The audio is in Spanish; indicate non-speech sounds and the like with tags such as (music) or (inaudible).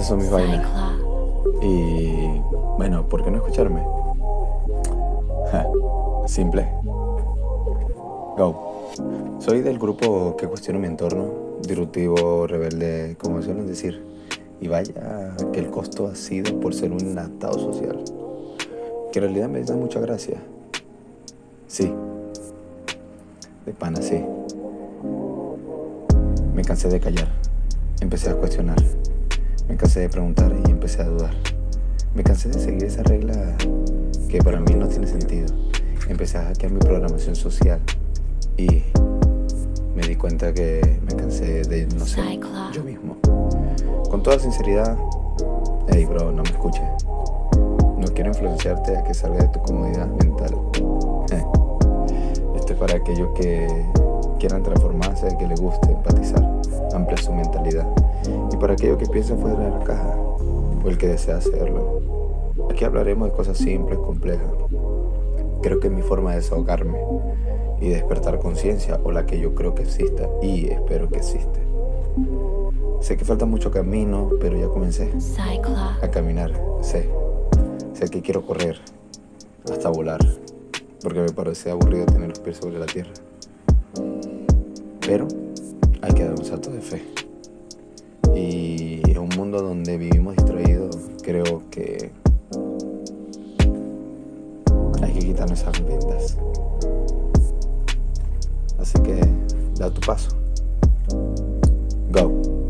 son mis vainas. Y bueno, ¿por qué no escucharme? simple. Go. Soy del grupo que cuestiona mi entorno, disruptivo, rebelde, como suelen decir. Y vaya que el costo ha sido por ser un inadaptado social. Que en realidad me da mucha gracia. Sí. De pana, sí. Me cansé de callar. Empecé a cuestionar. Me cansé de preguntar y empecé a dudar. Me cansé de seguir esa regla que para mí no tiene sentido. Empecé a hackear mi programación social y me di cuenta que me cansé de no ser yo mismo. Con toda sinceridad, hey bro, no me escuches. No quiero influenciarte a que salga de tu comodidad mental. (laughs) Esto es para aquellos que quieran transformarse, que les guste empatizar, ampliar su mentalidad. Para aquellos que piensan fuera de la caja, o el que desea hacerlo. Aquí hablaremos de cosas simples, complejas. Creo que es mi forma de desahogarme y despertar conciencia o la que yo creo que exista y espero que existe. Sé que falta mucho camino, pero ya comencé a caminar. Sé, sé que quiero correr hasta volar, porque me parece aburrido tener los pies sobre la tierra. Pero hay que dar un salto de fe donde vivimos distraídos, creo que hay que quitarnos esas vendas. Así que da tu paso. Go.